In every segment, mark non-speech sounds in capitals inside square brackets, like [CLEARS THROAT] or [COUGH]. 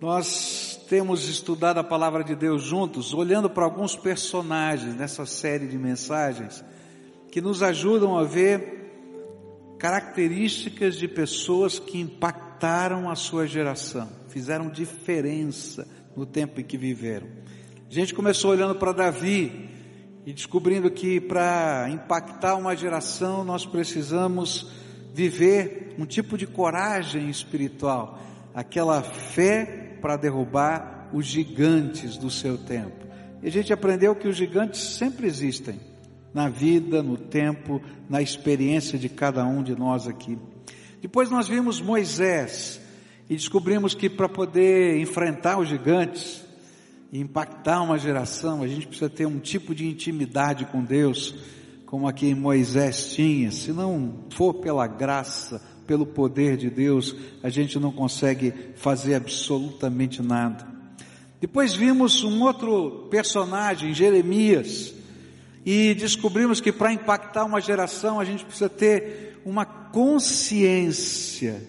Nós temos estudado a palavra de Deus juntos, olhando para alguns personagens nessa série de mensagens que nos ajudam a ver características de pessoas que impactaram a sua geração, fizeram diferença no tempo em que viveram. A gente começou olhando para Davi e descobrindo que para impactar uma geração nós precisamos viver um tipo de coragem espiritual, aquela fé para derrubar os gigantes do seu tempo. E a gente aprendeu que os gigantes sempre existem na vida, no tempo, na experiência de cada um de nós aqui. Depois nós vimos Moisés e descobrimos que para poder enfrentar os gigantes e impactar uma geração, a gente precisa ter um tipo de intimidade com Deus, como aqui Moisés tinha. Se não for pela graça, pelo poder de Deus, a gente não consegue fazer absolutamente nada. Depois vimos um outro personagem, Jeremias, e descobrimos que para impactar uma geração a gente precisa ter uma consciência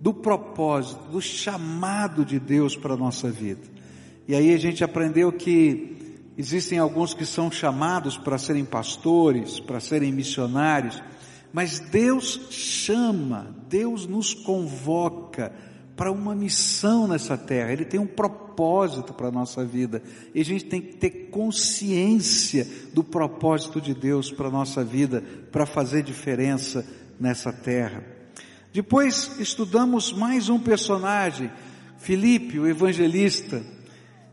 do propósito, do chamado de Deus para a nossa vida. E aí a gente aprendeu que existem alguns que são chamados para serem pastores, para serem missionários, mas Deus chama, Deus nos convoca para uma missão nessa terra. Ele tem um propósito para a nossa vida. E a gente tem que ter consciência do propósito de Deus para a nossa vida, para fazer diferença nessa terra. Depois estudamos mais um personagem, Filipe, o evangelista.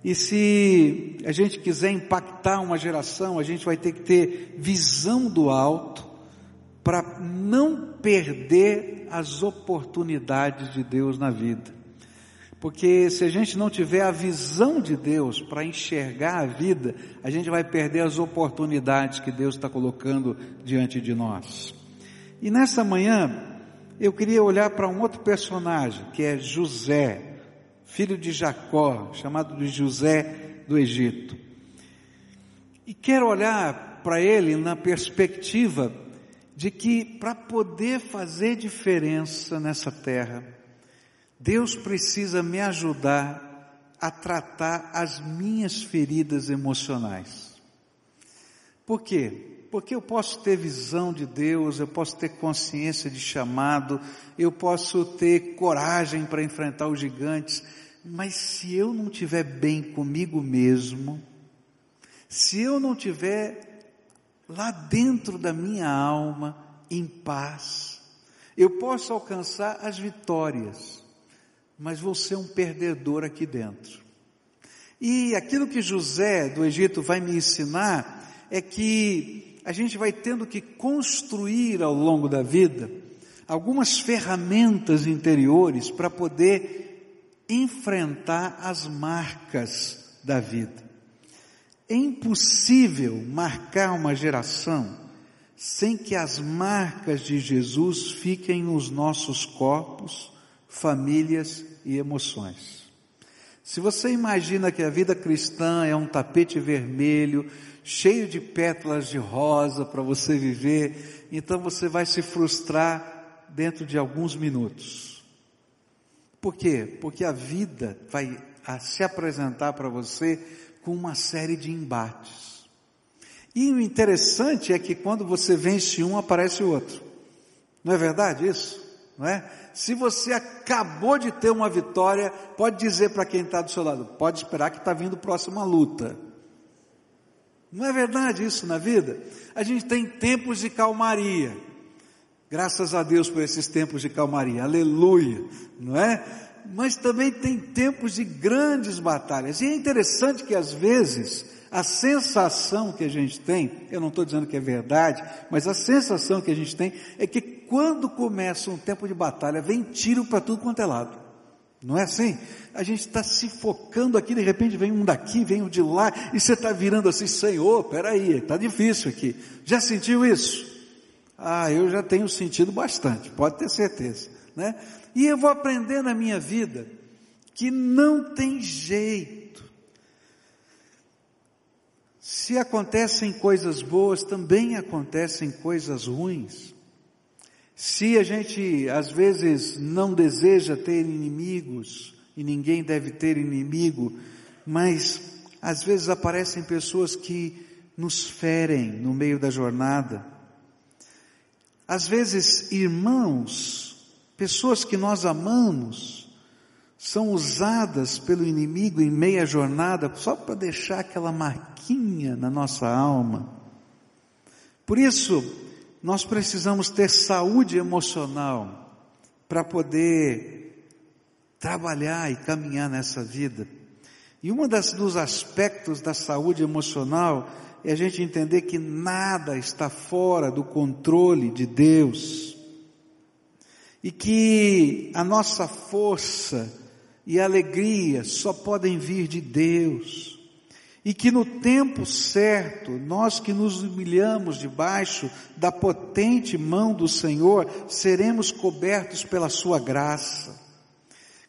E se a gente quiser impactar uma geração, a gente vai ter que ter visão do alto, para não perder as oportunidades de Deus na vida. Porque se a gente não tiver a visão de Deus para enxergar a vida, a gente vai perder as oportunidades que Deus está colocando diante de nós. E nessa manhã, eu queria olhar para um outro personagem, que é José, filho de Jacó, chamado de José do Egito. E quero olhar para ele na perspectiva de que para poder fazer diferença nessa terra, Deus precisa me ajudar a tratar as minhas feridas emocionais. Por quê? Porque eu posso ter visão de Deus, eu posso ter consciência de chamado, eu posso ter coragem para enfrentar os gigantes, mas se eu não estiver bem comigo mesmo, se eu não tiver lá dentro da minha alma, em paz. Eu posso alcançar as vitórias, mas vou ser um perdedor aqui dentro. E aquilo que José do Egito vai me ensinar é que a gente vai tendo que construir ao longo da vida algumas ferramentas interiores para poder enfrentar as marcas da vida. É impossível marcar uma geração sem que as marcas de Jesus fiquem nos nossos corpos, famílias e emoções. Se você imagina que a vida cristã é um tapete vermelho, cheio de pétalas de rosa para você viver, então você vai se frustrar dentro de alguns minutos. Por quê? Porque a vida vai se apresentar para você com uma série de embates. E o interessante é que quando você vence um, aparece outro. Não é verdade isso? Não é? Se você acabou de ter uma vitória, pode dizer para quem está do seu lado, pode esperar que está vindo próxima luta. Não é verdade isso na vida? A gente tem tempos de calmaria. Graças a Deus por esses tempos de calmaria. Aleluia. Não é? Mas também tem tempos de grandes batalhas. E é interessante que às vezes a sensação que a gente tem, eu não estou dizendo que é verdade, mas a sensação que a gente tem é que quando começa um tempo de batalha, vem tiro para tudo quanto é lado. Não é assim? A gente está se focando aqui, de repente vem um daqui, vem um de lá, e você está virando assim, Senhor, peraí, está difícil aqui. Já sentiu isso? Ah, eu já tenho sentido bastante, pode ter certeza, né? E eu vou aprender na minha vida que não tem jeito. Se acontecem coisas boas, também acontecem coisas ruins. Se a gente às vezes não deseja ter inimigos e ninguém deve ter inimigo, mas às vezes aparecem pessoas que nos ferem no meio da jornada. Às vezes, irmãos, pessoas que nós amamos, são usadas pelo inimigo em meia jornada só para deixar aquela marquinha na nossa alma. Por isso, nós precisamos ter saúde emocional para poder trabalhar e caminhar nessa vida. E um dos aspectos da saúde emocional é a gente entender que nada está fora do controle de Deus. E que a nossa força e alegria só podem vir de Deus. E que no tempo certo, nós que nos humilhamos debaixo da potente mão do Senhor, seremos cobertos pela Sua graça.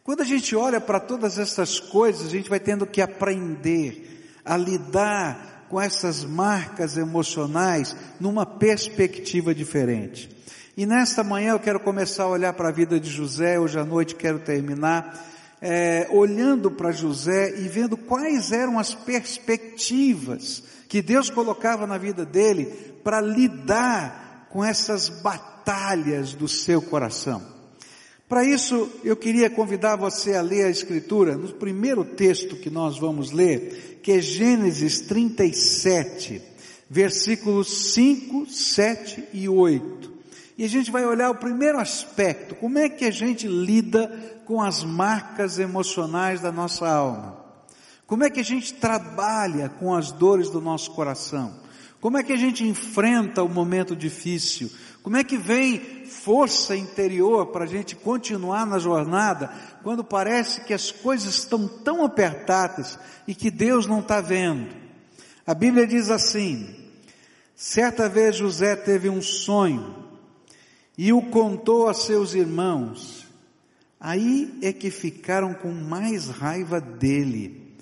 Quando a gente olha para todas essas coisas, a gente vai tendo que aprender a lidar com essas marcas emocionais numa perspectiva diferente. E nesta manhã eu quero começar a olhar para a vida de José, hoje à noite quero terminar, é, olhando para José e vendo quais eram as perspectivas que Deus colocava na vida dele para lidar com essas batalhas do seu coração. Para isso, eu queria convidar você a ler a Escritura, no primeiro texto que nós vamos ler, que é Gênesis 37, versículos 5, 7 e 8. E a gente vai olhar o primeiro aspecto, como é que a gente lida com as marcas emocionais da nossa alma. Como é que a gente trabalha com as dores do nosso coração? Como é que a gente enfrenta o momento difícil? Como é que vem força interior para a gente continuar na jornada quando parece que as coisas estão tão apertadas e que Deus não está vendo? A Bíblia diz assim: certa vez José teve um sonho e o contou a seus irmãos. Aí é que ficaram com mais raiva dele,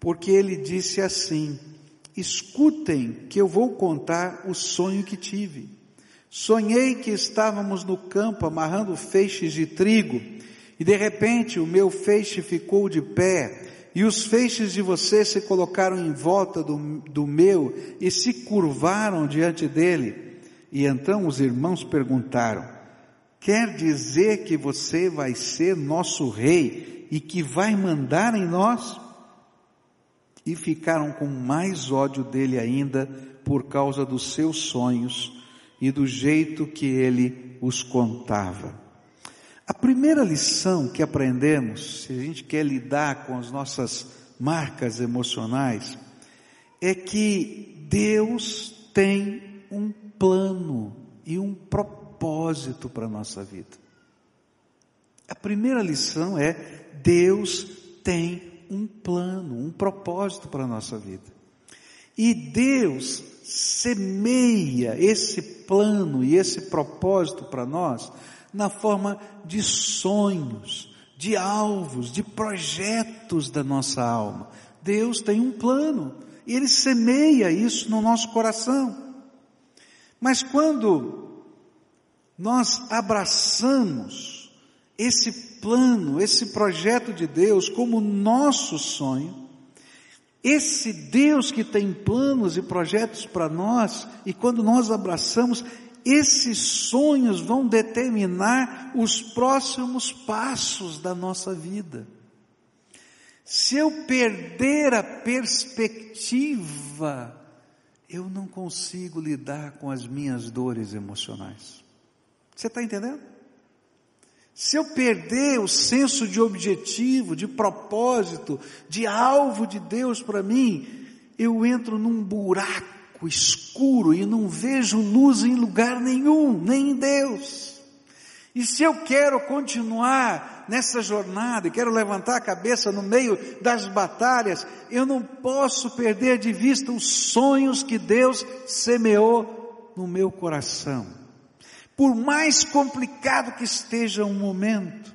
porque ele disse assim: escutem que eu vou contar o sonho que tive. Sonhei que estávamos no campo amarrando feixes de trigo, e de repente o meu feixe ficou de pé, e os feixes de você se colocaram em volta do, do meu e se curvaram diante dele. E então os irmãos perguntaram: Quer dizer que você vai ser nosso rei e que vai mandar em nós? E ficaram com mais ódio dele ainda por causa dos seus sonhos e do jeito que ele os contava. A primeira lição que aprendemos, se a gente quer lidar com as nossas marcas emocionais, é que Deus tem um plano e um propósito para a nossa vida. A primeira lição é Deus tem um plano, um propósito para a nossa vida. E Deus semeia esse plano e esse propósito para nós na forma de sonhos, de alvos, de projetos da nossa alma. Deus tem um plano e Ele semeia isso no nosso coração. Mas quando nós abraçamos esse plano, esse projeto de Deus como nosso sonho, esse Deus que tem planos e projetos para nós, e quando nós abraçamos, esses sonhos vão determinar os próximos passos da nossa vida. Se eu perder a perspectiva, eu não consigo lidar com as minhas dores emocionais. Você está entendendo? Se eu perder o senso de objetivo, de propósito, de alvo de Deus para mim, eu entro num buraco escuro e não vejo luz em lugar nenhum, nem em Deus. E se eu quero continuar nessa jornada e quero levantar a cabeça no meio das batalhas, eu não posso perder de vista os sonhos que Deus semeou no meu coração por mais complicado que esteja um momento.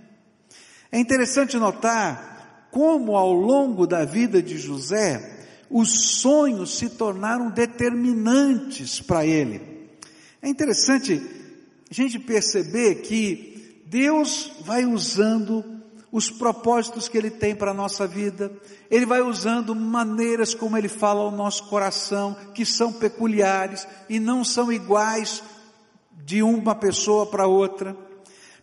É interessante notar como ao longo da vida de José, os sonhos se tornaram determinantes para ele. É interessante a gente perceber que Deus vai usando os propósitos que Ele tem para a nossa vida, Ele vai usando maneiras como Ele fala ao nosso coração, que são peculiares e não são iguais de uma pessoa para outra,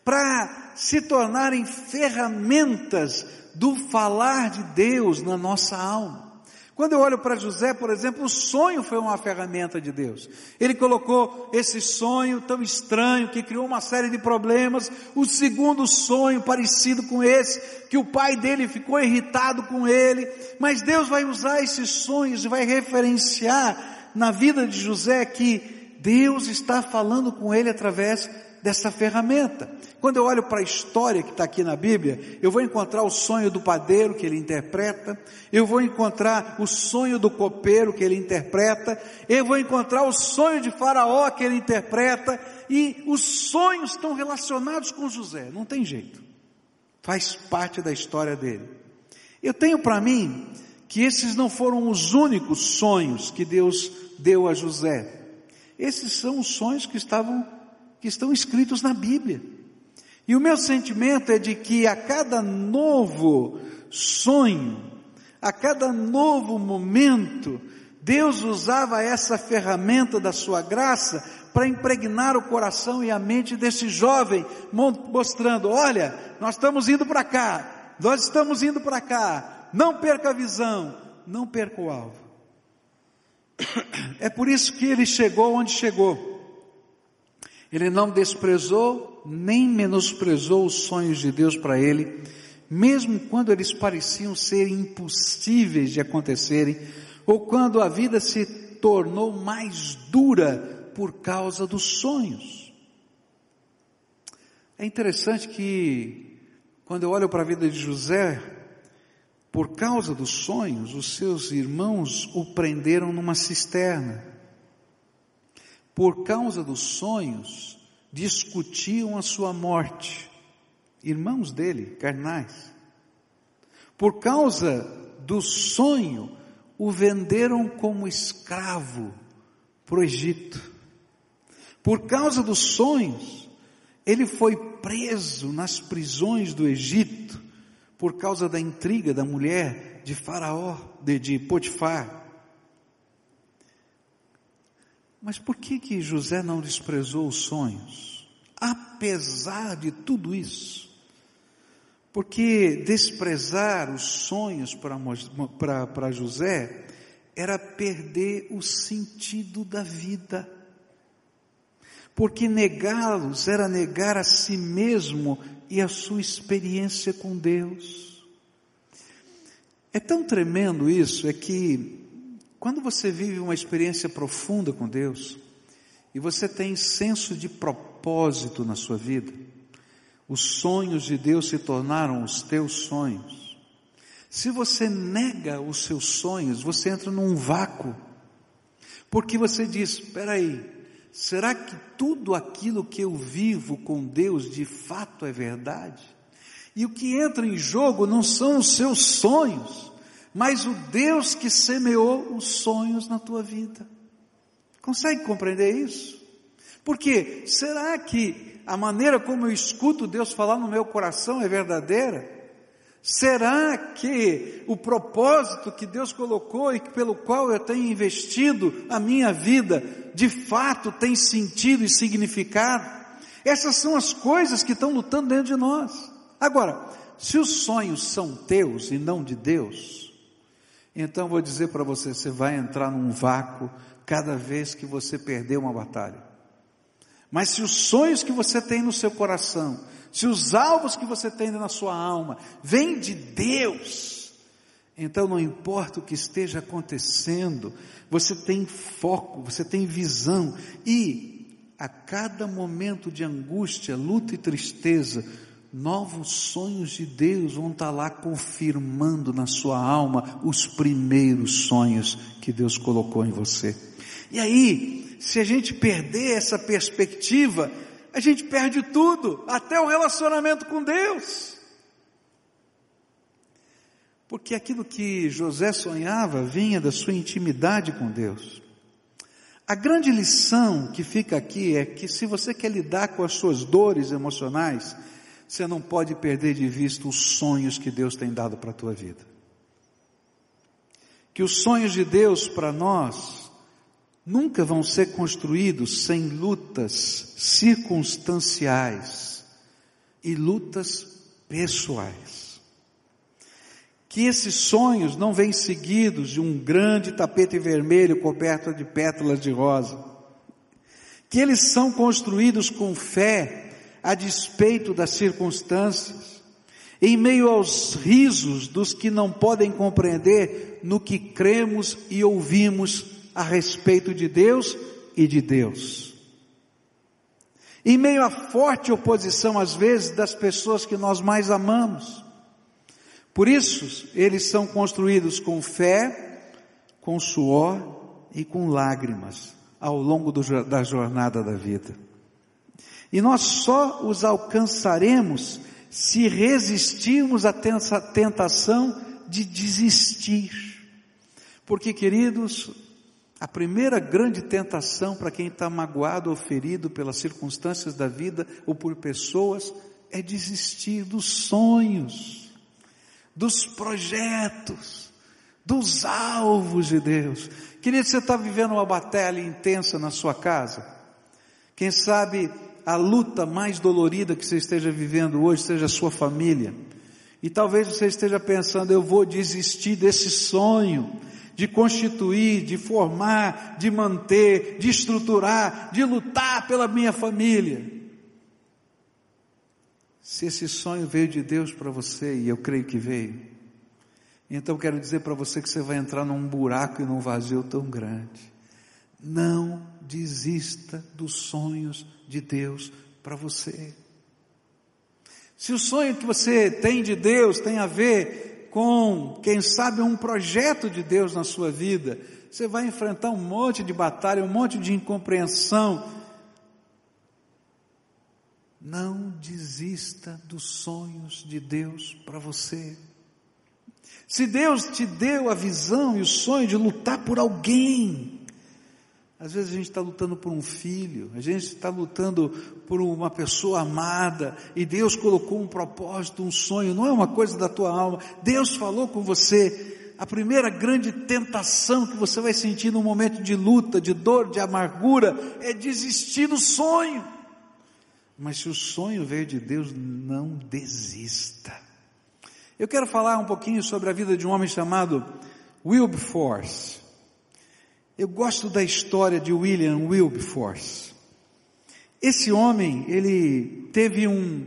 para se tornarem ferramentas do falar de Deus na nossa alma. Quando eu olho para José, por exemplo, o sonho foi uma ferramenta de Deus. Ele colocou esse sonho tão estranho que criou uma série de problemas. O segundo sonho parecido com esse, que o pai dele ficou irritado com ele. Mas Deus vai usar esses sonhos e vai referenciar na vida de José que Deus está falando com ele através dessa ferramenta. Quando eu olho para a história que está aqui na Bíblia, eu vou encontrar o sonho do padeiro que ele interpreta, eu vou encontrar o sonho do copeiro que ele interpreta, eu vou encontrar o sonho de Faraó que ele interpreta, e os sonhos estão relacionados com José, não tem jeito, faz parte da história dele. Eu tenho para mim que esses não foram os únicos sonhos que Deus deu a José. Esses são os sonhos que estavam que estão escritos na Bíblia. E o meu sentimento é de que a cada novo sonho, a cada novo momento, Deus usava essa ferramenta da sua graça para impregnar o coração e a mente desse jovem, mostrando: olha, nós estamos indo para cá, nós estamos indo para cá, não perca a visão, não perca o alvo. [COUGHS] É por isso que ele chegou onde chegou. Ele não desprezou nem menosprezou os sonhos de Deus para ele, mesmo quando eles pareciam ser impossíveis de acontecerem, ou quando a vida se tornou mais dura por causa dos sonhos. É interessante que, quando eu olho para a vida de José, por causa dos sonhos, os seus irmãos o prenderam numa cisterna por causa dos sonhos, discutiam a sua morte. Irmãos dele, carnais. Por causa do sonho, o venderam como escravo para o Egito. Por causa dos sonhos, ele foi preso nas prisões do Egito, por causa da intriga da mulher de Faraó, de, de Potifar. Mas por que que José não desprezou os sonhos? Apesar de tudo isso. Porque desprezar os sonhos para José era perder o sentido da vida. Porque negá-los era negar a si mesmo e a sua experiência com Deus. É tão tremendo isso, é que quando você vive uma experiência profunda com Deus, e você tem senso de propósito na sua vida, os sonhos de Deus se tornaram os teus sonhos. Se você nega os seus sonhos, você entra num vácuo. Porque você diz: espera aí, será que tudo aquilo que eu vivo com Deus de fato é verdade? E o que entra em jogo não são os seus sonhos, mas o Deus que semeou os sonhos na tua vida. Consegue compreender isso? Porque será que a maneira como eu escuto Deus falar no meu coração é verdadeira? Será que o propósito que Deus colocou e pelo qual eu tenho investido a minha vida, de fato tem sentido e significado? Essas são as coisas que estão lutando dentro de nós. Agora, se os sonhos são teus e não de Deus, então vou dizer para você, você vai entrar num vácuo cada vez que você perder uma batalha. Mas se os sonhos que você tem no seu coração, se os alvos que você tem na sua alma, vêm de Deus, então não importa o que esteja acontecendo, você tem foco, você tem visão e a cada momento de angústia, luta e tristeza, novos sonhos de Deus vão estar lá confirmando na sua alma os primeiros sonhos que Deus colocou em você. E aí, se a gente perder essa perspectiva, a gente perde tudo, até o relacionamento com Deus. Porque aquilo que José sonhava vinha da sua intimidade com Deus. A grande lição que fica aqui é que se você quer lidar com as suas dores emocionais, você não pode perder de vista os sonhos que Deus tem dado para a tua vida. Que os sonhos de Deus para nós nunca vão ser construídos sem lutas circunstanciais e lutas pessoais. Que esses sonhos não vêm seguidos de um grande tapete vermelho coberto de pétalas de rosa. Que eles são construídos com fé a despeito das circunstâncias, em meio aos risos dos que não podem compreender no que cremos e ouvimos a respeito de Deus e de Deus. Em meio à forte oposição, às vezes, das pessoas que nós mais amamos. Por isso, eles são construídos com fé, com suor e com lágrimas ao longo do, da jornada da vida. E nós só os alcançaremos se resistirmos à tentação de desistir. Porque, queridos, a primeira grande tentação para quem está magoado ou ferido pelas circunstâncias da vida ou por pessoas é desistir dos sonhos, dos projetos, dos alvos de Deus. Querido, você está vivendo uma batalha intensa na sua casa? Quem sabe a luta mais dolorida que você esteja vivendo hoje seja a sua família. E talvez você esteja pensando, eu vou desistir desse sonho de constituir, de formar, de manter, de estruturar, de lutar pela minha família. Se esse sonho veio de Deus para você, e eu creio que veio, então quero dizer para você que você vai entrar num buraco e num vazio tão grande. Não desista dos sonhos de Deus para você. Se o sonho que você tem de Deus tem a ver com, quem sabe, um projeto de Deus na sua vida, você vai enfrentar um monte de batalha, um monte de incompreensão. Não desista dos sonhos de Deus para você. Se Deus te deu a visão e o sonho de lutar por alguém, às vezes a gente está lutando por um filho, a gente está lutando por uma pessoa amada, e Deus colocou um propósito, um sonho, não é uma coisa da tua alma. Deus falou com você. A primeira grande tentação que você vai sentir num momento de luta, de dor, de amargura, é desistir do sonho. Mas se o sonho veio de Deus, não desista. Eu quero falar um pouquinho sobre a vida de um homem chamado Wilberforce. Eu gosto da história de William Wilberforce. Esse homem, ele teve um,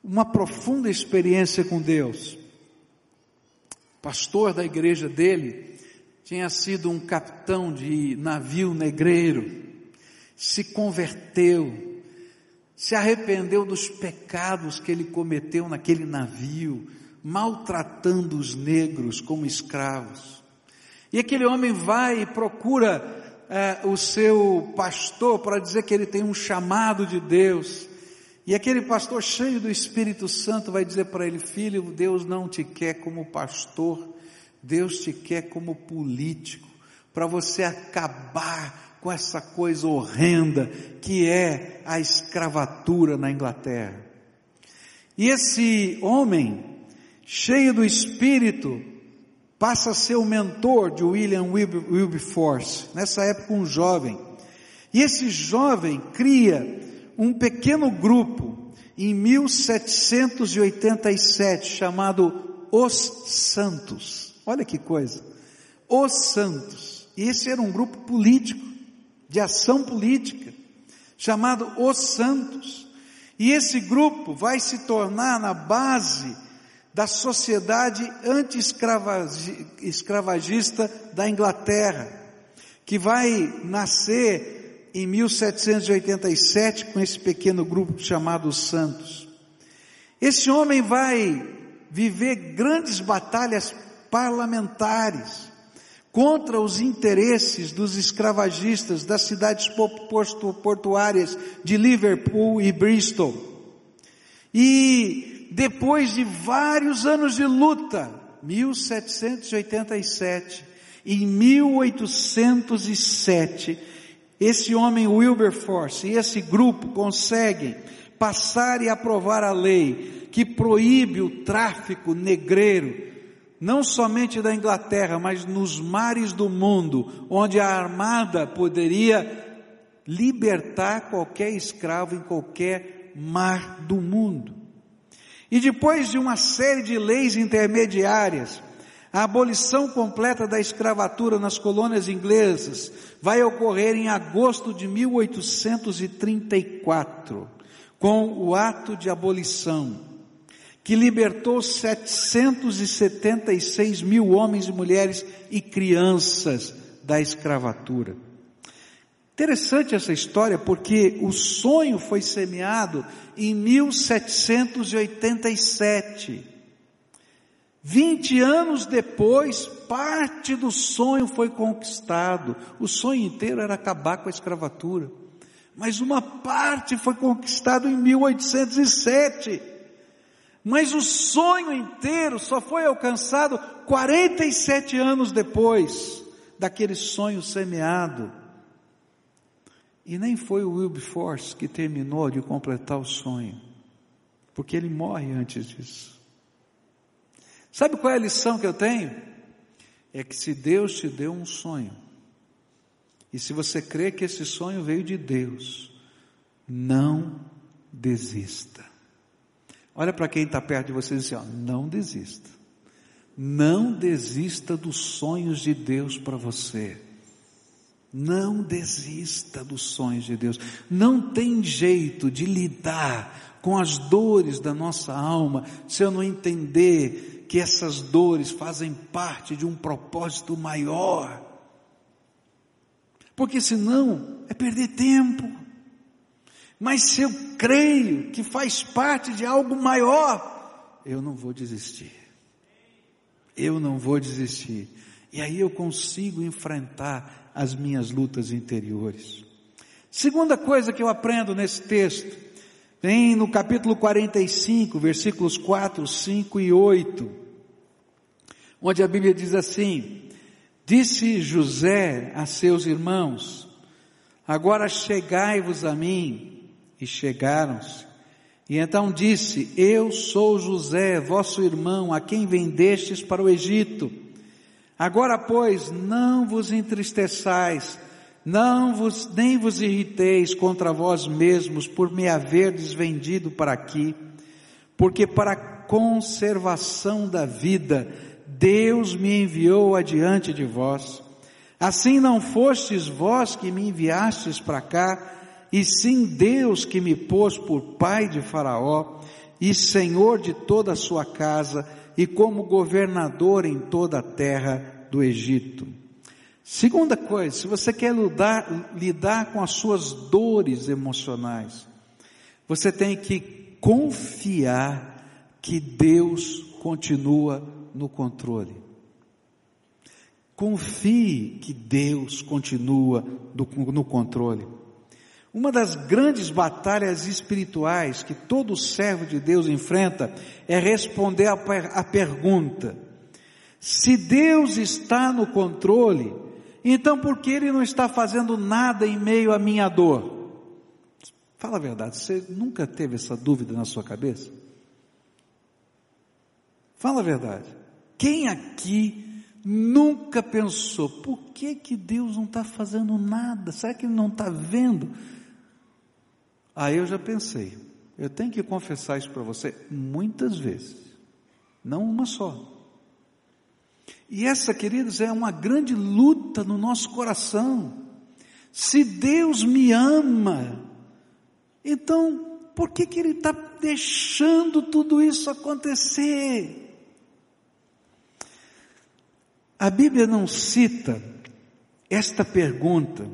uma profunda experiência com Deus. O pastor da igreja dele tinha sido um capitão de navio negreiro, se converteu, se arrependeu dos pecados que ele cometeu naquele navio, maltratando os negros como escravos. E aquele homem vai e procura é, o seu pastor para dizer que ele tem um chamado de Deus. E aquele pastor cheio do Espírito Santo vai dizer para ele: Filho, Deus não te quer como pastor, Deus te quer como político, para você acabar com essa coisa horrenda que é a escravatura na Inglaterra. E esse homem, cheio do Espírito, passa a ser o mentor de William Wilberforce, nessa época um jovem. E esse jovem cria um pequeno grupo em 1787 chamado Os Santos. Olha que coisa. Os Santos. E esse era um grupo político, de ação política, chamado Os Santos. E esse grupo vai se tornar na base da sociedade anti-escravagista da Inglaterra, que vai nascer em 1787 com esse pequeno grupo chamado Santos. Esse homem vai viver grandes batalhas parlamentares contra os interesses dos escravagistas das cidades portuárias de Liverpool e Bristol. E depois de vários anos de luta, 1787, em 1807, esse homem Wilberforce e esse grupo conseguem passar e aprovar a lei que proíbe o tráfico negreiro, não somente da Inglaterra, mas nos mares do mundo, onde a armada poderia libertar qualquer escravo em qualquer mar do mundo. E depois de uma série de leis intermediárias, a abolição completa da escravatura nas colônias inglesas vai ocorrer em agosto de 1834, com o ato de abolição, que libertou 776 mil homens e mulheres e crianças da escravatura. Interessante essa história porque o sonho foi semeado em 1787. Vinte anos depois, parte do sonho foi conquistado. O sonho inteiro era acabar com a escravatura. Mas uma parte foi conquistado em 1807. Mas o sonho inteiro só foi alcançado 47 anos depois daquele sonho semeado. E nem foi o Wilberforce que terminou de completar o sonho, porque ele morre antes disso. Sabe qual é a lição que eu tenho? É que se Deus te deu um sonho, e se você crê que esse sonho veio de Deus, não desista. Olha para quem está perto de você e diz assim, ó, não desista. Não desista dos sonhos de Deus para você. Não desista dos sonhos de Deus. Não tem jeito de lidar com as dores da nossa alma se eu não entender que essas dores fazem parte de um propósito maior. Porque senão é perder tempo. Mas se eu creio que faz parte de algo maior, eu não vou desistir. Eu não vou desistir. E aí eu consigo enfrentar as minhas lutas interiores. Segunda coisa que eu aprendo nesse texto, vem no capítulo 45, versículos 4, 5 e 8 onde a Bíblia diz assim: Disse José a seus irmãos: Agora chegai-vos a mim. E chegaram-se. E então disse: Eu sou José, vosso irmão, a quem vendestes para o Egito. Agora, pois, não vos entristeçais, não vos, nem vos irriteis contra vós mesmos por me haverdes vendido para aqui, porque para a conservação da vida Deus me enviou adiante de vós. Assim não fostes vós que me enviastes para cá, e sim Deus que me pôs por pai de Faraó e senhor de toda a sua casa e como governador em toda a terra do Egito. Segunda coisa, se você quer lidar, lidar com as suas dores emocionais, você tem que confiar que Deus continua no controle. Confie que Deus continua no controle. Uma das grandes batalhas espirituais que todo servo de Deus enfrenta é responder a pergunta: se Deus está no controle, então por que Ele não está fazendo nada em meio à minha dor? Fala a verdade, você nunca teve essa dúvida na sua cabeça? Fala a verdade. Quem aqui nunca pensou, por que que Deus não está fazendo nada? Será que Ele não está vendo? Aí eu já pensei, eu tenho que confessar isso para você muitas vezes, não uma só. E essa, queridos, é uma grande luta no nosso coração. Se Deus me ama, então por que, que Ele está deixando tudo isso acontecer? A Bíblia não cita esta pergunta,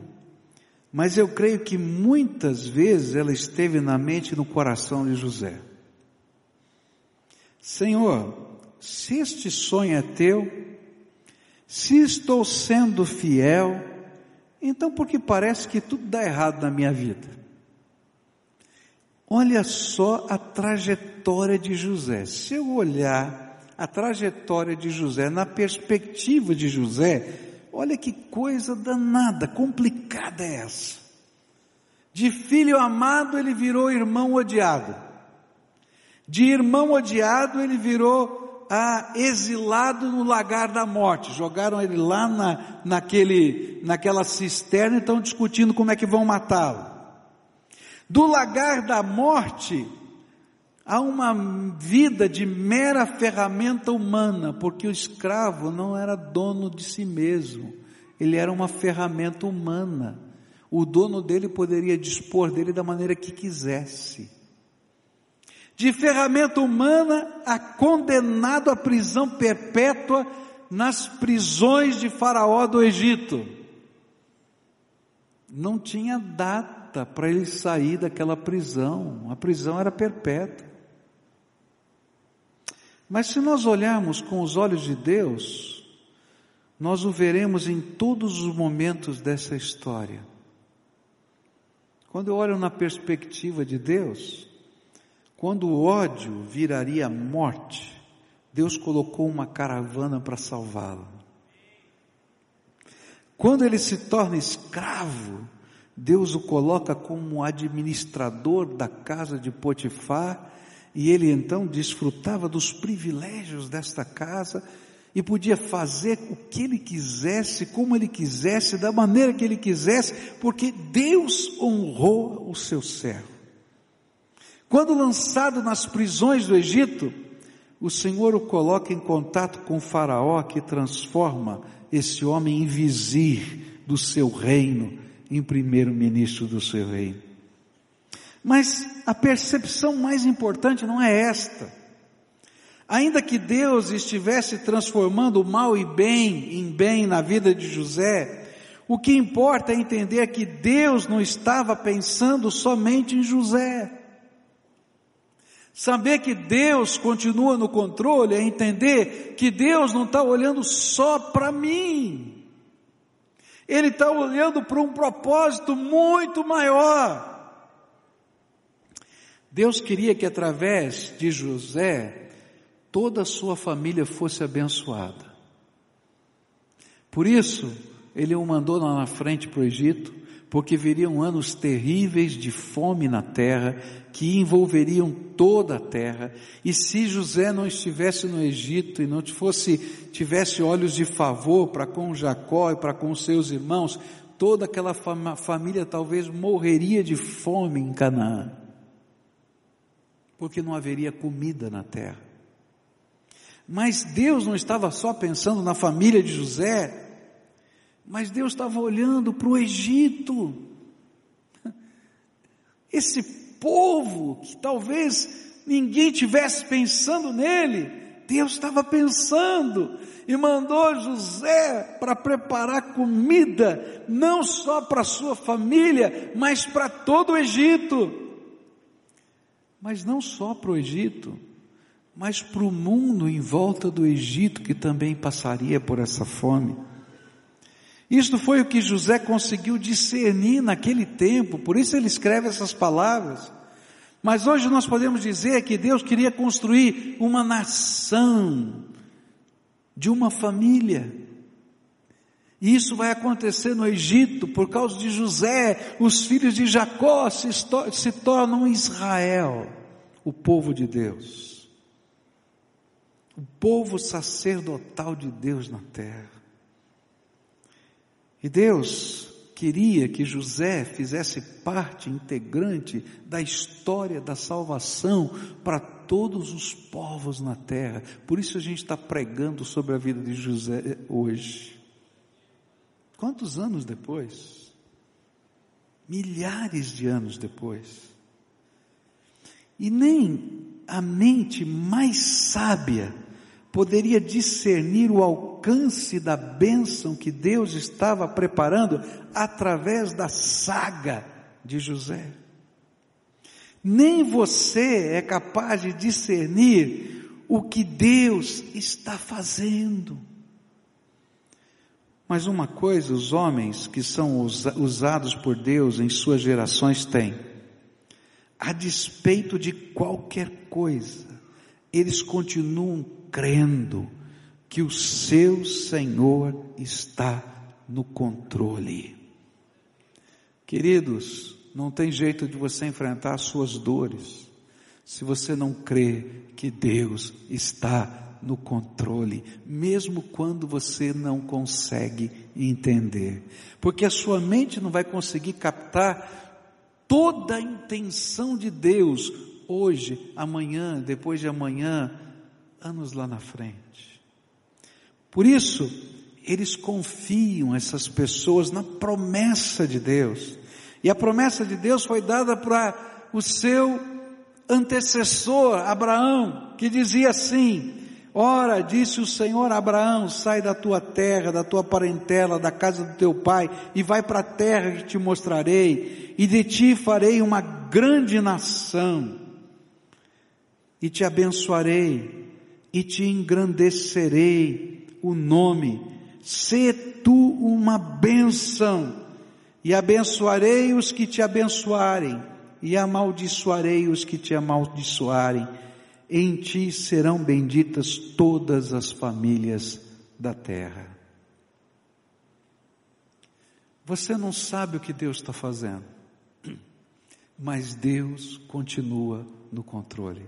mas eu creio que muitas vezes ela esteve na mente e no coração de José. Senhor, se este sonho é teu, se estou sendo fiel, então porque parece que tudo dá errado na minha vida. Olha só a trajetória de José. Se eu olhar a trajetória de José, na perspectiva de José, olha que coisa danada, complicada é essa. De filho amado ele virou irmão odiado. De irmão odiado ele virou ah, exilado no lagar da morte. Jogaram ele lá na, naquele, naquela cisterna e estão discutindo como é que vão matá-lo. Do lagar da morte há uma vida de mera ferramenta humana, porque o escravo não era dono de si mesmo, ele era uma ferramenta humana o dono dele poderia dispor dele da maneira que quisesse. De ferramenta humana a condenado à prisão perpétua nas prisões de Faraó do Egito. Não tinha data para ele sair daquela prisão, a prisão era perpétua. Mas se nós olharmos com os olhos de Deus, nós o veremos em todos os momentos dessa história. Quando eu olho na perspectiva de Deus, quando o ódio viraria morte, Deus colocou uma caravana para salvá-lo. Quando ele se torna escravo, Deus o coloca como administrador da casa de Potifar, e ele então desfrutava dos privilégios desta casa e podia fazer o que ele quisesse, como ele quisesse, da maneira que ele quisesse, porque Deus honrou o seu servo. Quando lançado nas prisões do Egito, o Senhor o coloca em contato com Faraó que transforma esse homem em vizir do seu reino, em primeiro-ministro do seu reino. Mas a percepção mais importante não é esta. Ainda que Deus estivesse transformando o mal e bem em bem na vida de José, o que importa é entender que Deus não estava pensando somente em José. Saber que Deus continua no controle é entender que Deus não está olhando só para mim. Ele está olhando para um propósito muito maior. Deus queria que através de José, toda a sua família fosse abençoada. Por isso, ele o mandou lá na frente para o Egito, porque viriam anos terríveis de fome na terra, que envolveriam toda a terra, e se José não estivesse no Egito e não fosse, tivesse olhos de favor para com Jacó e para com seus irmãos, toda aquela família talvez morreria de fome em Canaã, porque não haveria comida na terra. Mas Deus não estava só pensando na família de José, mas Deus estava olhando para o Egito. Esse povo que talvez ninguém tivesse pensando nele, Deus estava pensando e mandou José para preparar comida, não só para sua família, mas para todo o Egito. Mas não só para o Egito, mas para o mundo em volta do Egito que também passaria por essa fome. Isto foi o que José conseguiu discernir naquele tempo, por isso ele escreve essas palavras. Mas hoje nós podemos dizer que Deus queria construir uma nação de uma família. E isso vai acontecer no Egito por causa de José. Os filhos de Jacó se, se tornam Israel, o povo de Deus o povo sacerdotal de Deus na terra. E Deus queria que José fizesse parte integrante da história da salvação para todos os povos na terra. Por isso a gente está pregando sobre a vida de José hoje. Quantos anos depois? Milhares de anos depois. E nem a mente mais sábia poderia discernir o alcance da bênção que Deus estava preparando através da saga de José. Nem você é capaz de discernir o que Deus está fazendo. Mas uma coisa os homens que são usados por Deus em suas gerações têm, a despeito de qualquer coisa, eles continuam crendo que o seu Senhor está no controle. Queridos, não tem jeito de você enfrentar as suas dores se você não crê que Deus está no controle, mesmo quando você não consegue entender, porque a sua mente não vai conseguir captar toda a intenção de Deus hoje, amanhã, depois de amanhã, anos lá na frente. Por isso, eles confiam essas pessoas na promessa de Deus. E a promessa de Deus foi dada para o seu antecessor, Abraão, que dizia assim: Ora, disse o Senhor a Abraão: sai da tua terra, da tua parentela, da casa do teu pai, e vai para a terra que te mostrarei, e de ti farei uma grande nação, e te abençoarei, e te engrandecerei o nome, sê tu uma bênção, e abençoarei os que te abençoarem e amaldiçoarei os que te amaldiçoarem. Em ti serão benditas todas as famílias da terra. Você não sabe o que Deus está fazendo, [CLEARS THROAT] mas Deus continua no controle.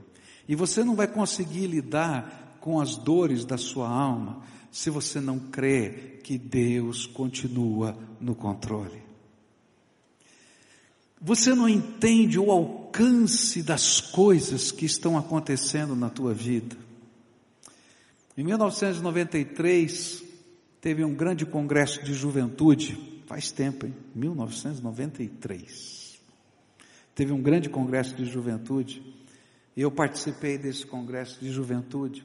E você não vai conseguir lidar com as dores da sua alma se você não crê que Deus continua no controle. Você não entende o alcance das coisas que estão acontecendo na tua vida. Em 1993, teve um grande congresso de juventude, faz tempo, hein? 1993. Teve um grande congresso de juventude, e eu participei desse congresso de juventude.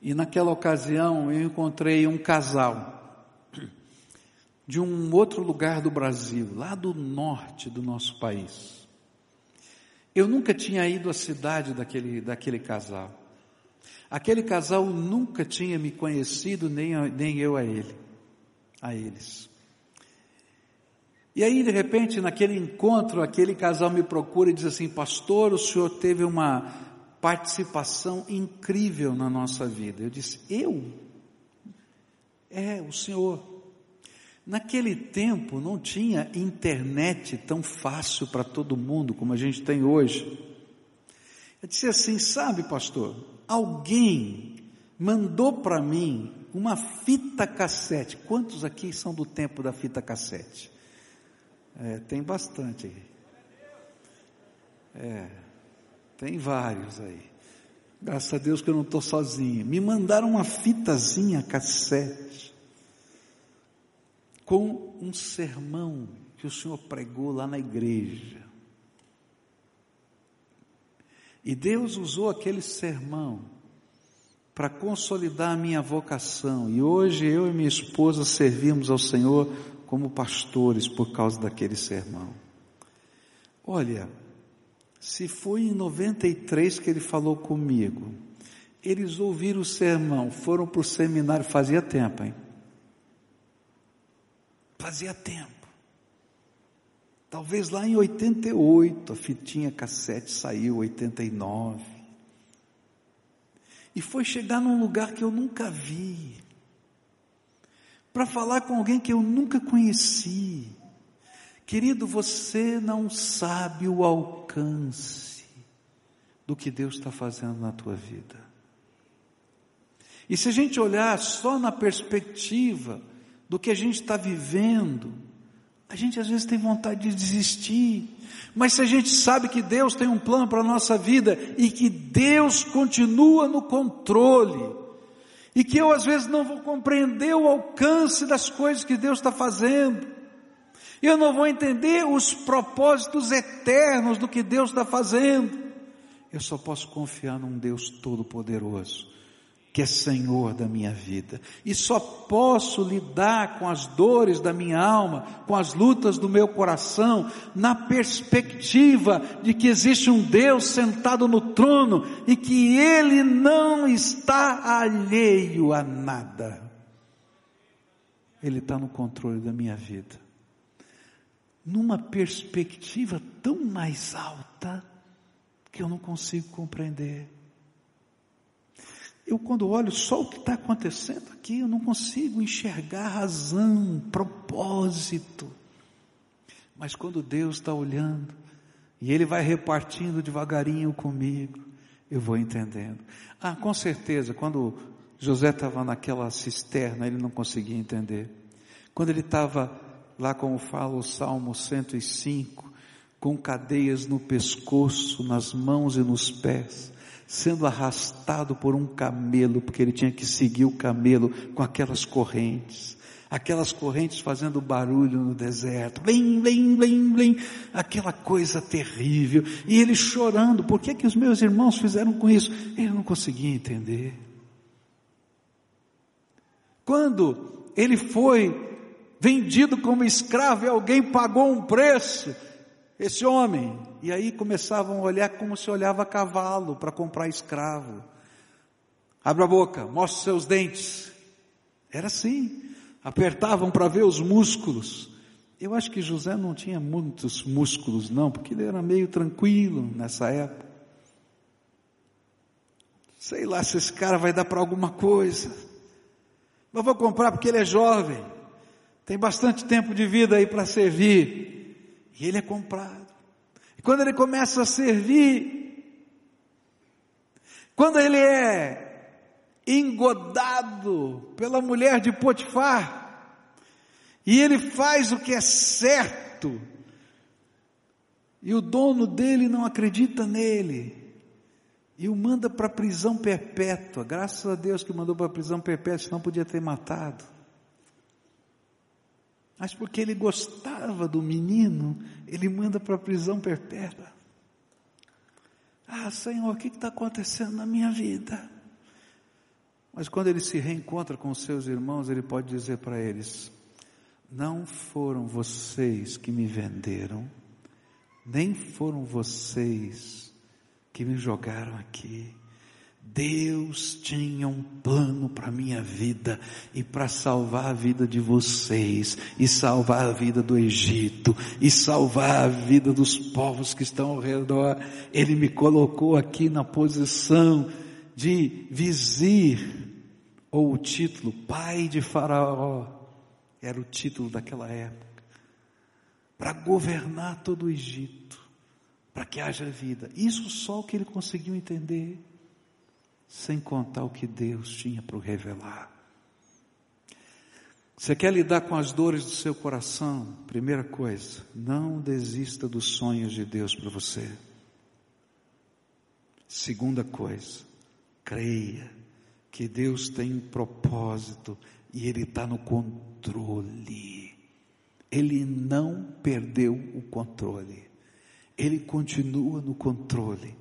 E naquela ocasião eu encontrei um casal de um outro lugar do Brasil, lá do norte do nosso país. Eu nunca tinha ido à cidade daquele, daquele casal. Aquele casal nunca tinha me conhecido, nem, nem eu a ele, a eles. E aí, de repente, naquele encontro, aquele casal me procura e diz assim: Pastor, o senhor teve uma participação incrível na nossa vida. Eu disse: Eu? É, o senhor. Naquele tempo não tinha internet tão fácil para todo mundo como a gente tem hoje. Eu disse assim: sabe, pastor, alguém mandou para mim uma fita cassete. Quantos aqui são do tempo da fita cassete? É, tem bastante aí. É, tem vários aí. Graças a Deus que eu não estou sozinho. Me mandaram uma fitazinha cassete com um sermão que o Senhor pregou lá na igreja. E Deus usou aquele sermão para consolidar a minha vocação. E hoje eu e minha esposa servimos ao Senhor como pastores por causa daquele sermão. Olha, se foi em 93 que ele falou comigo, eles ouviram o sermão, foram para o seminário, fazia tempo, hein? Fazia tempo. Talvez lá em 88 a fitinha cassete saiu, 89. E foi chegar num lugar que eu nunca vi. Para falar com alguém que eu nunca conheci. Querido, você não sabe o alcance do que Deus está fazendo na tua vida. E se a gente olhar só na perspectiva do que a gente está vivendo, a gente às vezes tem vontade de desistir. Mas se a gente sabe que Deus tem um plano para a nossa vida e que Deus continua no controle, e que eu às vezes não vou compreender o alcance das coisas que Deus está fazendo, eu não vou entender os propósitos eternos do que Deus está fazendo, eu só posso confiar num Deus Todo-Poderoso, que é Senhor da minha vida. E só posso lidar com as dores da minha alma, com as lutas do meu coração, na perspectiva de que existe um Deus sentado no trono e que Ele não está alheio a nada. Ele está no controle da minha vida. Numa perspectiva tão mais alta que eu não consigo compreender. Eu, quando olho só o que está acontecendo aqui, eu não consigo enxergar razão, propósito. Mas quando Deus está olhando e Ele vai repartindo devagarinho comigo, eu vou entendendo. Ah, com certeza, quando José estava naquela cisterna, ele não conseguia entender. Quando ele estava lá, como fala o Salmo 105, com cadeias no pescoço, nas mãos e nos pés, sendo arrastado por um camelo, porque ele tinha que seguir o camelo com aquelas correntes. Aquelas correntes fazendo barulho no deserto, blim, blim, blim, blim, aquela coisa terrível, e ele chorando, por que que os meus irmãos fizeram com isso? Ele não conseguia entender. Quando ele foi vendido como escravo e alguém pagou um preço, esse homem, e aí começavam a olhar como se olhava cavalo para comprar escravo. Abra a boca, mostre seus dentes. Era assim apertavam para ver os músculos. Eu acho que José não tinha muitos músculos, não, porque ele era meio tranquilo nessa época. Sei lá se esse cara vai dar para alguma coisa. Mas vou comprar porque ele é jovem. Tem bastante tempo de vida aí para servir. E ele é comprado. Quando ele começa a servir, quando ele é engodado pela mulher de Potifar, e ele faz o que é certo, e o dono dele não acredita nele, e o manda para a prisão perpétua. Graças a Deus que mandou para a prisão perpétua, senão podia ter matado. Mas porque ele gostava do menino, ele manda para a prisão perpétua. Ah, Senhor, o que está acontecendo na minha vida? Mas quando ele se reencontra com seus irmãos, ele pode dizer para eles: Não foram vocês que me venderam, nem foram vocês que me jogaram aqui. Deus tinha um plano para minha vida e para salvar a vida de vocês, e salvar a vida do Egito, e salvar a vida dos povos que estão ao redor. Ele me colocou aqui na posição de vizir, ou o título pai de Faraó, era o título daquela época, para governar todo o Egito, para que haja vida. Isso só o que ele conseguiu entender, sem contar o que Deus tinha para revelar. Você quer lidar com as dores do seu coração? Primeira coisa, não desista dos sonhos de Deus para você. Segunda coisa, creia que Deus tem um propósito e Ele está no controle. Ele não perdeu o controle. Ele continua no controle.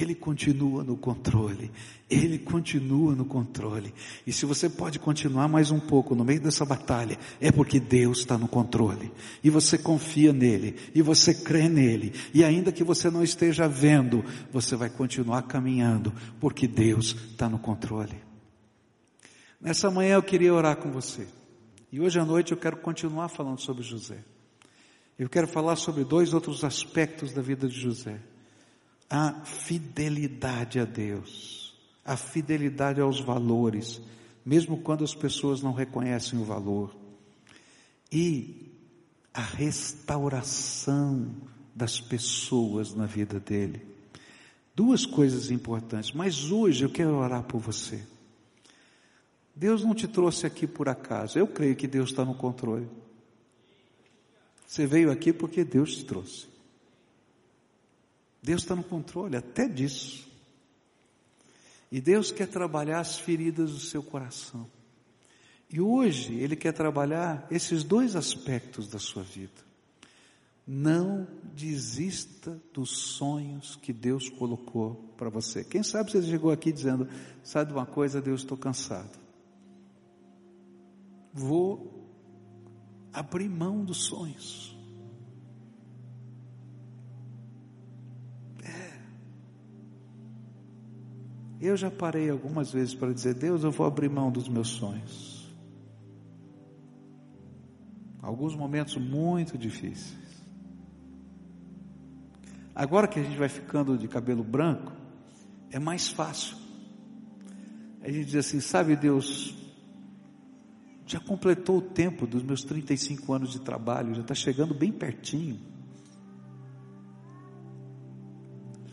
Ele continua no controle. Ele continua no controle. E se você pode continuar mais um pouco no meio dessa batalha, é porque Deus está no controle. E você confia nele. E você crê nele. E ainda que você não esteja vendo, você vai continuar caminhando, porque Deus está no controle. Nessa manhã eu queria orar com você. E hoje à noite eu quero continuar falando sobre José. Eu quero falar sobre dois outros aspectos da vida de José a fidelidade a Deus, a fidelidade aos valores, mesmo quando as pessoas não reconhecem o valor, e a restauração das pessoas na vida dele. Duas coisas importantes, mas hoje eu quero orar por você. Deus não te trouxe aqui por acaso, eu creio que Deus está no controle. Você veio aqui porque Deus te trouxe. Deus está no controle até disso. E Deus quer trabalhar as feridas do seu coração. E hoje Ele quer trabalhar esses dois aspectos da sua vida. Não desista dos sonhos que Deus colocou para você. Quem sabe você chegou aqui dizendo: sabe de uma coisa, Deus, estou cansado. Vou abrir mão dos sonhos. Eu já parei algumas vezes para dizer: Deus, eu vou abrir mão dos meus sonhos. Alguns momentos muito difíceis. Agora que a gente vai ficando de cabelo branco, é mais fácil. A gente diz assim: sabe, Deus, Já completou o tempo dos meus 35 anos de trabalho, já está chegando bem pertinho.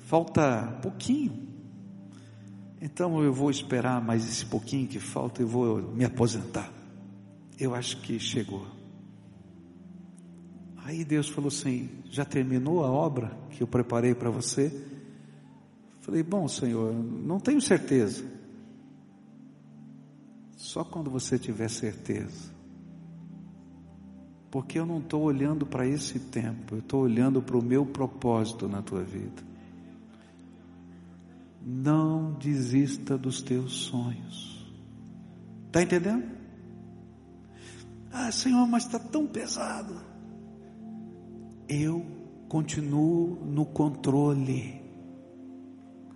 Falta pouquinho. Então eu vou esperar mais esse pouquinho que falta, eu vou me aposentar. Eu acho que chegou. Aí Deus falou assim: já terminou a obra que eu preparei para você? Falei, bom Senhor, não tenho certeza. Só quando você tiver certeza. Porque eu não estou olhando para esse tempo, eu estou olhando para o meu propósito na tua vida. Não desista dos teus sonhos. Está entendendo? Ah, Senhor, mas está tão pesado. Eu continuo no controle.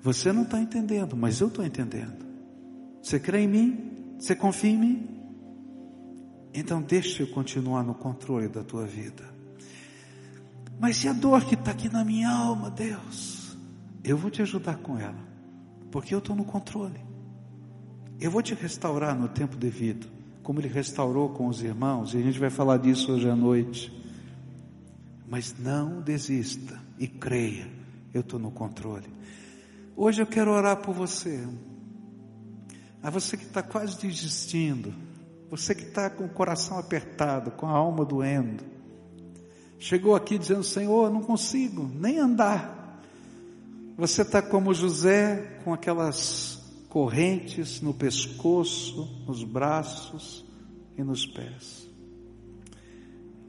Você não está entendendo, mas eu estou entendendo. Você crê em mim? Você confia em mim? Então deixa eu continuar no controle da tua vida. Mas e a dor que está aqui na minha alma, Deus? Eu vou te ajudar com ela, porque eu estou no controle. Eu vou te restaurar no tempo devido, como Ele restaurou com os irmãos, e a gente vai falar disso hoje à noite. Mas não desista e creia, eu estou no controle. Hoje eu quero orar por você. A você que está quase desistindo, você que está com o coração apertado, com a alma doendo, chegou aqui dizendo: Senhor, não consigo nem andar. Você está como José, com aquelas correntes no pescoço, nos braços e nos pés.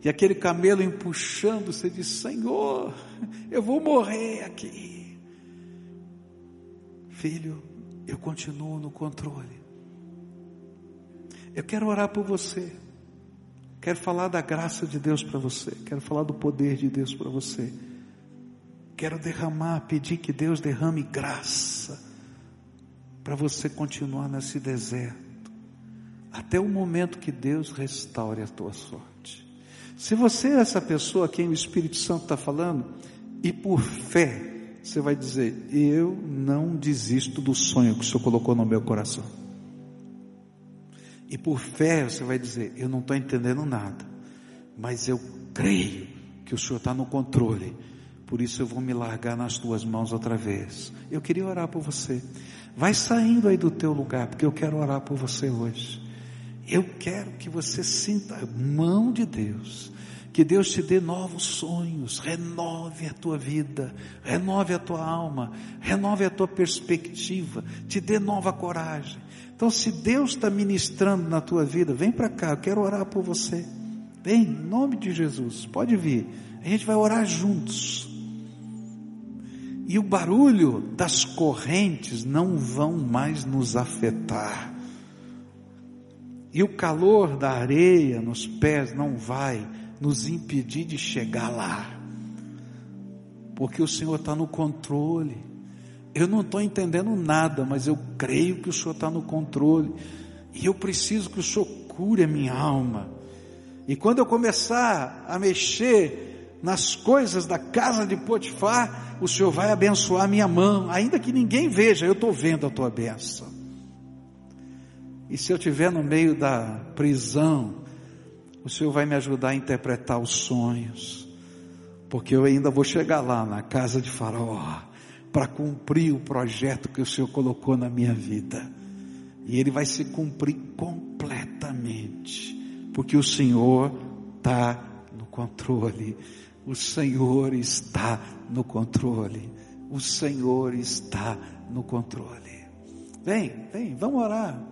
E aquele camelo empuxando, você diz: Senhor, eu vou morrer aqui. Filho, eu continuo no controle. Eu quero orar por você. Quero falar da graça de Deus para você. Quero falar do poder de Deus para você. Quero derramar, pedir que Deus derrame graça para você continuar nesse deserto até o momento que Deus restaure a tua sorte. Se você é essa pessoa a quem o Espírito Santo está falando, e por fé você vai dizer: Eu não desisto do sonho que o Senhor colocou no meu coração. E por fé você vai dizer: Eu não estou entendendo nada, mas eu creio que o Senhor está no controle. Por isso eu vou me largar nas tuas mãos outra vez. Eu queria orar por você. Vai saindo aí do teu lugar, porque eu quero orar por você hoje. Eu quero que você sinta a mão de Deus que Deus te dê novos sonhos, renove a tua vida, renove a tua alma, renove a tua perspectiva, te dê nova coragem. Então, se Deus está ministrando na tua vida, vem para cá, eu quero orar por você. Vem, em nome de Jesus, pode vir. A gente vai orar juntos. E o barulho das correntes não vão mais nos afetar. E o calor da areia nos pés não vai nos impedir de chegar lá. Porque o Senhor está no controle. Eu não estou entendendo nada, mas eu creio que o Senhor está no controle. E eu preciso que o Senhor cure a minha alma. E quando eu começar a mexer nas coisas da casa de Potifar, o Senhor vai abençoar minha mão, ainda que ninguém veja, eu estou vendo a tua bênção. E se eu estiver no meio da prisão, o Senhor vai me ajudar a interpretar os sonhos, porque eu ainda vou chegar lá na casa de Faraó para cumprir o projeto que o Senhor colocou na minha vida. E ele vai se cumprir completamente, porque o Senhor está no controle. O Senhor está no controle. O Senhor está no controle. Vem, vem, vamos orar.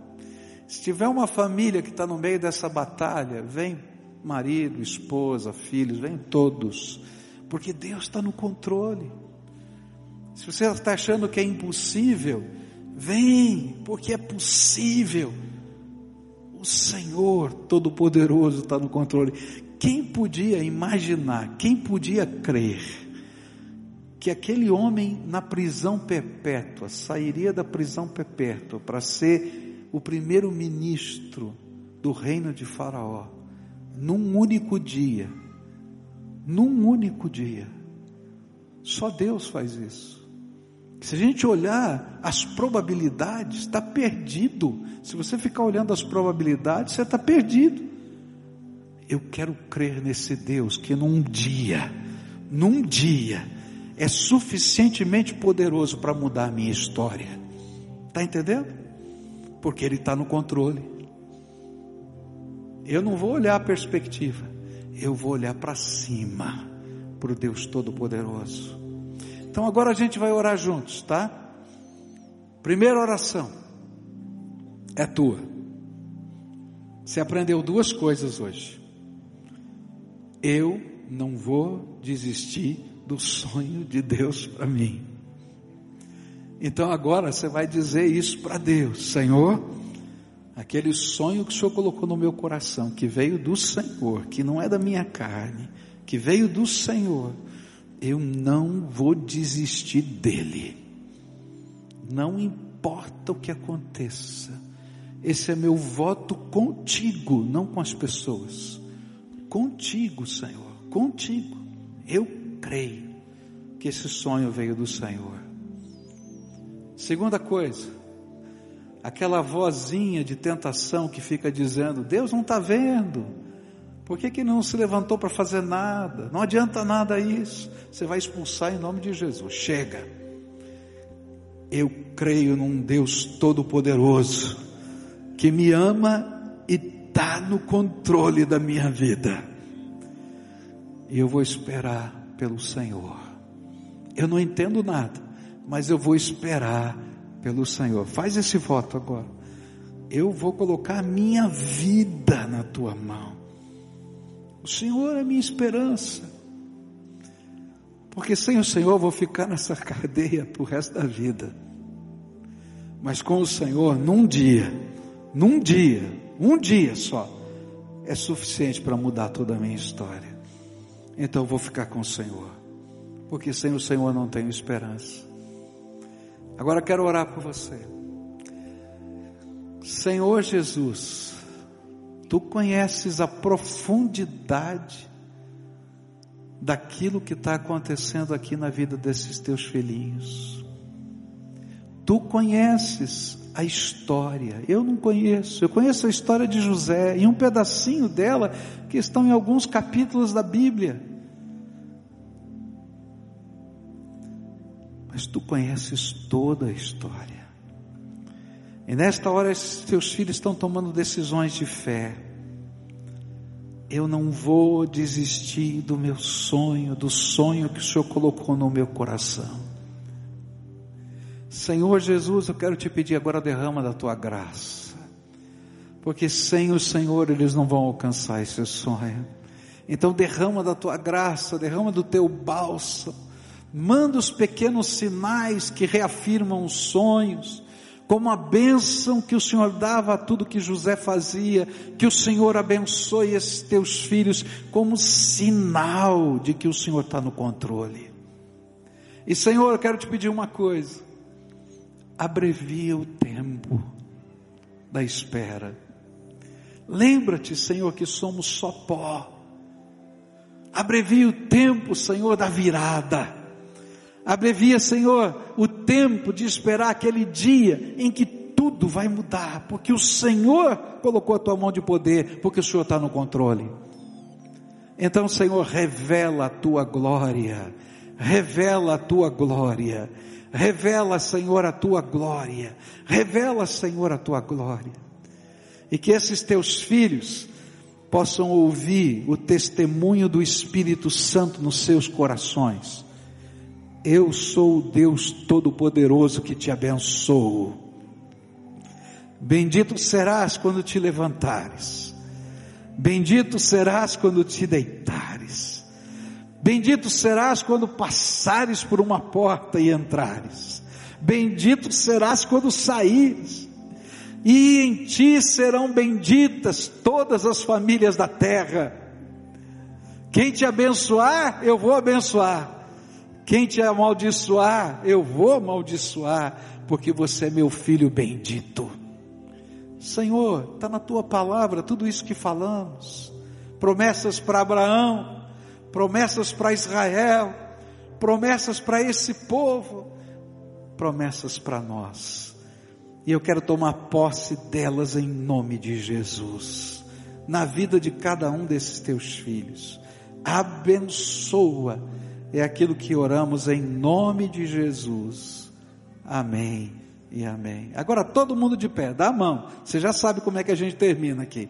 Se tiver uma família que está no meio dessa batalha, vem marido, esposa, filhos, vem todos, porque Deus está no controle. Se você está achando que é impossível, vem, porque é possível. O Senhor Todo-Poderoso está no controle. Quem podia imaginar, quem podia crer que aquele homem na prisão perpétua sairia da prisão perpétua para ser o primeiro ministro do reino de Faraó, num único dia. Num único dia. Só Deus faz isso. Se a gente olhar as probabilidades, está perdido. Se você ficar olhando as probabilidades, você está perdido. Eu quero crer nesse Deus que num dia, num dia, é suficientemente poderoso para mudar a minha história. Está entendendo? Porque Ele está no controle. Eu não vou olhar a perspectiva, eu vou olhar para cima, para o Deus Todo-Poderoso. Então agora a gente vai orar juntos, tá? Primeira oração é tua. Você aprendeu duas coisas hoje. Eu não vou desistir do sonho de Deus para mim. Então agora você vai dizer isso para Deus: Senhor, aquele sonho que o Senhor colocou no meu coração, que veio do Senhor, que não é da minha carne, que veio do Senhor, eu não vou desistir dele. Não importa o que aconteça. Esse é meu voto contigo, não com as pessoas. Contigo, Senhor, contigo. Eu creio que esse sonho veio do Senhor. Segunda coisa, aquela vozinha de tentação que fica dizendo: Deus não está vendo. Por que, que não se levantou para fazer nada? Não adianta nada isso. Você vai expulsar em nome de Jesus. Chega. Eu creio num Deus Todo-Poderoso que me ama e está no controle da minha vida. E eu vou esperar pelo Senhor. Eu não entendo nada, mas eu vou esperar pelo Senhor. Faz esse voto agora. Eu vou colocar a minha vida na tua mão. O Senhor é minha esperança. Porque sem o Senhor eu vou ficar nessa [LAUGHS] cadeia para o resto da vida. Mas com o Senhor, num dia, num dia, um dia só, é suficiente para mudar toda a minha história. Então eu vou ficar com o Senhor. Porque sem o Senhor não tenho esperança. Agora quero orar por você. Senhor Jesus, Tu conheces a profundidade daquilo que está acontecendo aqui na vida desses teus filhinhos. Tu conheces a história, eu não conheço. Eu conheço a história de José e um pedacinho dela que estão em alguns capítulos da Bíblia. Mas tu conheces toda a história. E nesta hora, seus filhos estão tomando decisões de fé. Eu não vou desistir do meu sonho, do sonho que o Senhor colocou no meu coração. Senhor Jesus, eu quero te pedir agora derrama da tua graça. Porque sem o Senhor eles não vão alcançar esse sonho. Então derrama da tua graça, derrama do teu bálsamo. Manda os pequenos sinais que reafirmam os sonhos como a bênção que o Senhor dava a tudo que José fazia, que o Senhor abençoe esses teus filhos como sinal de que o Senhor está no controle. E Senhor, eu quero te pedir uma coisa, abrevia o tempo da espera. Lembra-te, Senhor, que somos só pó. Abrevia o tempo, Senhor, da virada Abrevia, Senhor, o tempo de esperar aquele dia em que tudo vai mudar, porque o Senhor colocou a tua mão de poder, porque o Senhor está no controle. Então, Senhor, revela a tua glória, revela a tua glória, revela, Senhor, a tua glória, revela, Senhor, a tua glória. E que esses teus filhos possam ouvir o testemunho do Espírito Santo nos seus corações eu sou o Deus Todo-Poderoso que te abençoo. Bendito serás quando te levantares, bendito serás quando te deitares, bendito serás quando passares por uma porta e entrares, bendito serás quando saíres, e em ti serão benditas todas as famílias da terra. Quem te abençoar, eu vou abençoar quem te amaldiçoar, eu vou amaldiçoar, porque você é meu filho bendito. Senhor, está na tua palavra tudo isso que falamos. Promessas para Abraão, promessas para Israel, promessas para esse povo. promessas para nós. E eu quero tomar posse delas em nome de Jesus, na vida de cada um desses teus filhos. Abençoa, é aquilo que oramos em nome de Jesus. Amém e amém. Agora todo mundo de pé, dá a mão. Você já sabe como é que a gente termina aqui.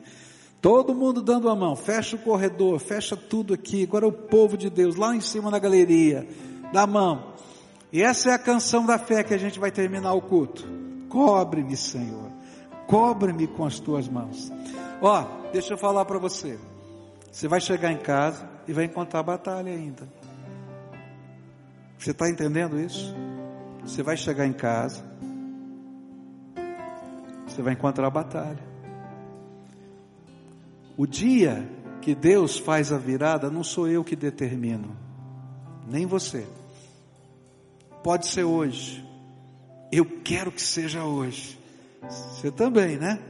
Todo mundo dando a mão, fecha o corredor, fecha tudo aqui. Agora o povo de Deus lá em cima na galeria, dá a mão. E essa é a canção da fé que a gente vai terminar o culto. Cobre-me, Senhor. Cobre-me com as tuas mãos. Ó, deixa eu falar para você. Você vai chegar em casa e vai encontrar batalha ainda. Você está entendendo isso? Você vai chegar em casa, você vai encontrar batalha. O dia que Deus faz a virada, não sou eu que determino, nem você. Pode ser hoje. Eu quero que seja hoje. Você também, né?